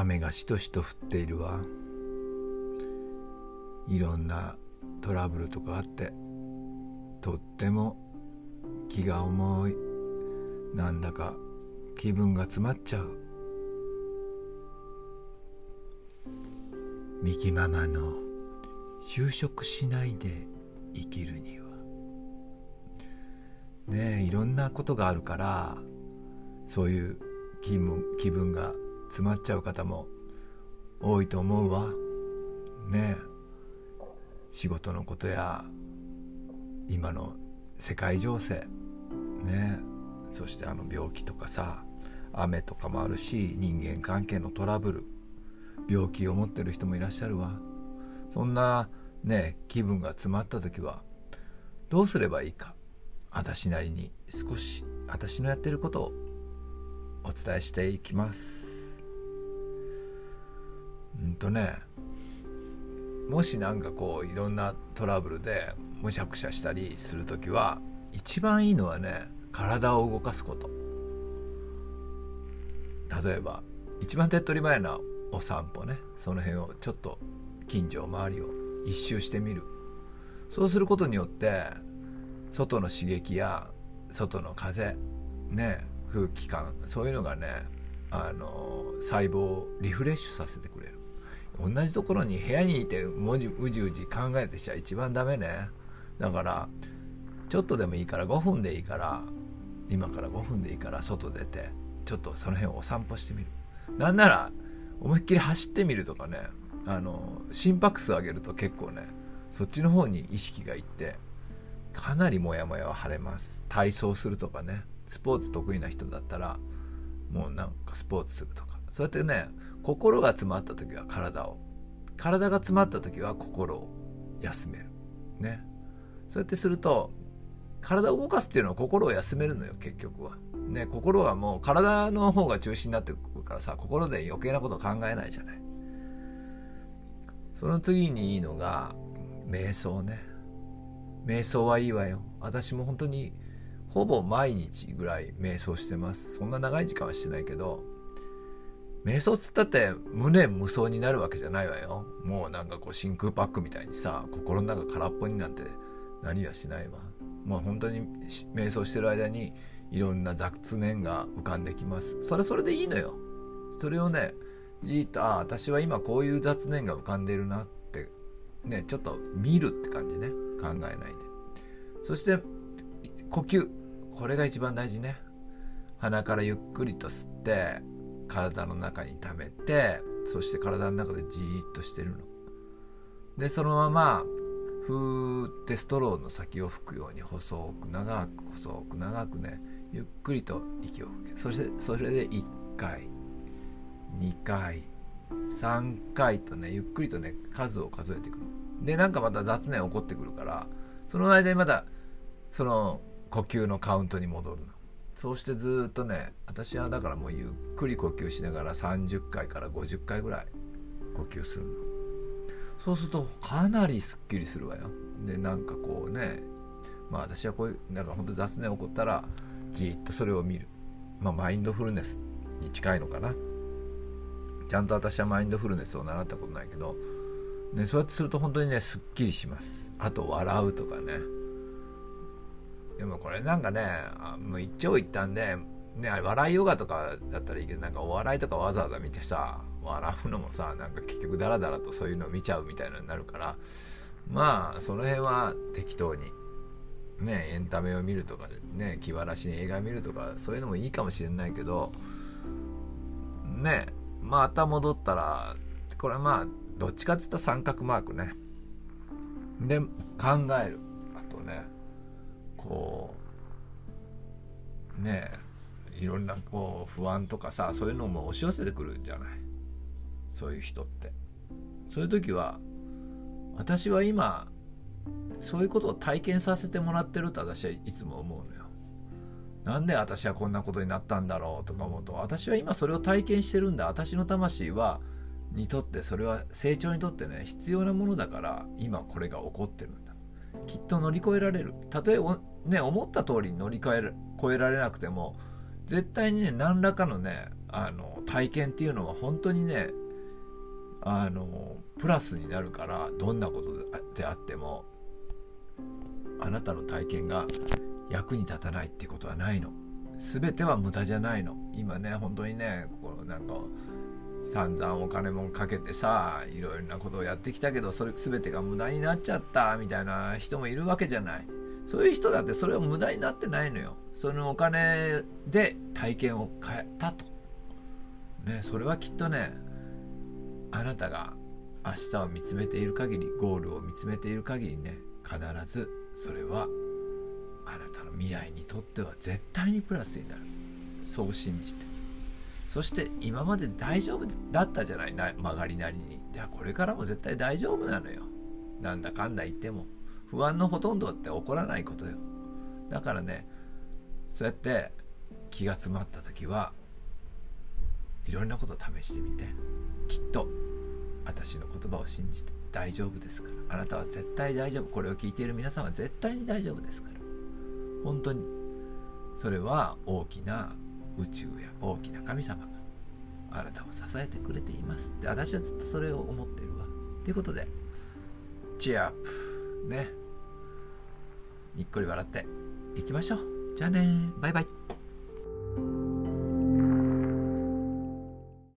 雨がしとしと降っているわ。いろんなトラブルとかあってとっても気が重い。なんだか気分が詰まっちゃう。ミキママの就職しないで生きるには。ねえいろんなことがあるからそういう気分気分が詰まっちゃう方も多いと思うわ。ねえ。仕事のことや今の世界情勢。ねそしてあの病気とかさ雨とかもあるし人間関係のトラブル。病気を持ってる人もいらっしゃるわ。そんなね気分が詰まった時はどうすればいいか。私なりに少し私のやってることをお伝えしていきます。うんとねもし何かこういろんなトラブルでむしゃくしゃしたりする時は一番いいのはね体を動かすこと。例えば一番手っ取り早いなお散歩ね。その辺をちょっと近所周りを一周してみる。そうすることによって外の刺激や外の風ね空気感そういうのがねあの細胞をリフレッシュさせてくれる。同じところに部屋にいて文字うじうじ考えてしちゃ一番ダメね。だからちょっとでもいいから5分でいいから今から5分でいいから外出てちょっとその辺をお散歩してみる。なんなら思いっきり走ってみるとかね。あの心拍数上げると結構ねそっちの方に意識がいってかなりモヤモヤは晴れます。体操するとかね。スポーツ得意な人だったらもうなんかスポーツするとか。そうやってね心が詰まった時は体を。体が詰まった時は心を休める。ね。そうやってすると体を動かすっていうのは心を休めるのよ結局は。ね心はもう体の方が中心になってくるからさ心で余計なこと考えないじゃない。その次にいいのが瞑想ね。瞑想はいいわよ。私も本当にほぼ毎日ぐらい瞑想してます。そんな長い時間はしてないけど瞑想つったって無念無想になるわけじゃないわよ。もうなんかこう真空パックみたいにさ心の中空っぽになんてなりはしないわ。もう本当に瞑想してる間にいろんな雑念が浮かんできます。それそれでいいのよ。それをねじーっとああ私は今こういう雑念が浮かんでるなってねちょっと見るって感じね。考えないで。そして呼吸。これが一番大事ね。鼻からゆっくりと吸って体の中に溜めてそして体の中でじーっとしてるの。でそのままふーってストローの先を吹くように細く長く細く長くねゆっくりと息を吹け。そしてそれで1回2回3回とねゆっくりとね数を数えていくの。でなんかまた雑念起こってくるからその間にまたその呼吸のカウントに戻るの。そうしてずっとね私はだからもうゆっくり呼吸しながら30回から50回ぐらい呼吸するの。そうするとかなりすっきりするわよ。でなんかこうねまあ私はこういうなんかほんと雑念起こったらじっとそれを見る。まあマインドフルネスに近いのかな。ちゃんと私はマインドフルネスを習ったことないけど、ね、そうやってすると本当にねすっきりします。あと笑うとかね。でもこれなんかねもう一長一短で、ね、笑いヨガとかだったらいいけどなんかお笑いとかわざわざ見てさ笑うのもさなんか結局ダラダラとそういうのを見ちゃうみたいなになるからまあその辺は適当にねエンタメを見るとかね気晴らしに映画見るとかそういうのもいいかもしれないけどねまた戻ったらこれはまあどっちかっつったら三角マークね。で考える。あとねこうねいろんなこう不安とかさそういうのも押し寄せてくるんじゃない。そういう人って。そういう時は私は今そういうことを体験させてもらってると私はいつも思うのよ。なんで私はこんなことになったんだろうとか思うと私は今それを体験してるんだ。私の魂はにとってそれは成長にとってね必要なものだから今これが起こってるんだ。きっと乗り越えられる。たとえね思った通りに乗り越え越えられなくても絶対にね何らかのねあの体験っていうのは本当にねあのプラスになるからどんなことであってもあなたの体験が役に立たないってことはないの。全ては無駄じゃないの。今ね本当にねこのなんか散々お金もかけてさいろいろなことをやってきたけどそれ全てが無駄になっちゃったみたいな人もいるわけじゃない。そういう人だってそれは無駄になってないのよ。そのお金で体験を変えたと。ねそれはきっとねあなたが明日を見つめている限りゴールを見つめている限りね必ずそれはあなたの未来にとっては絶対にプラスになる。そう信じて。そして今まで大丈夫だったじゃないな曲がりなりに。じゃあこれからも絶対大丈夫なのよ。なんだかんだ言っても。不安のほとんどって起こらないことよ。だからねそうやって気が詰まった時はいろんなことを試してみて。きっと私の言葉を信じて大丈夫ですから。あなたは絶対大丈夫。これを聞いている皆さんは絶対に大丈夫ですから。本当に。それは大きな宇宙や大きな神様があなたを支えてくれています。で私はずっとそれを思ってるわ。ということでチェアップ。ね。にっこり笑っていきましょう。じゃあねバイバイ。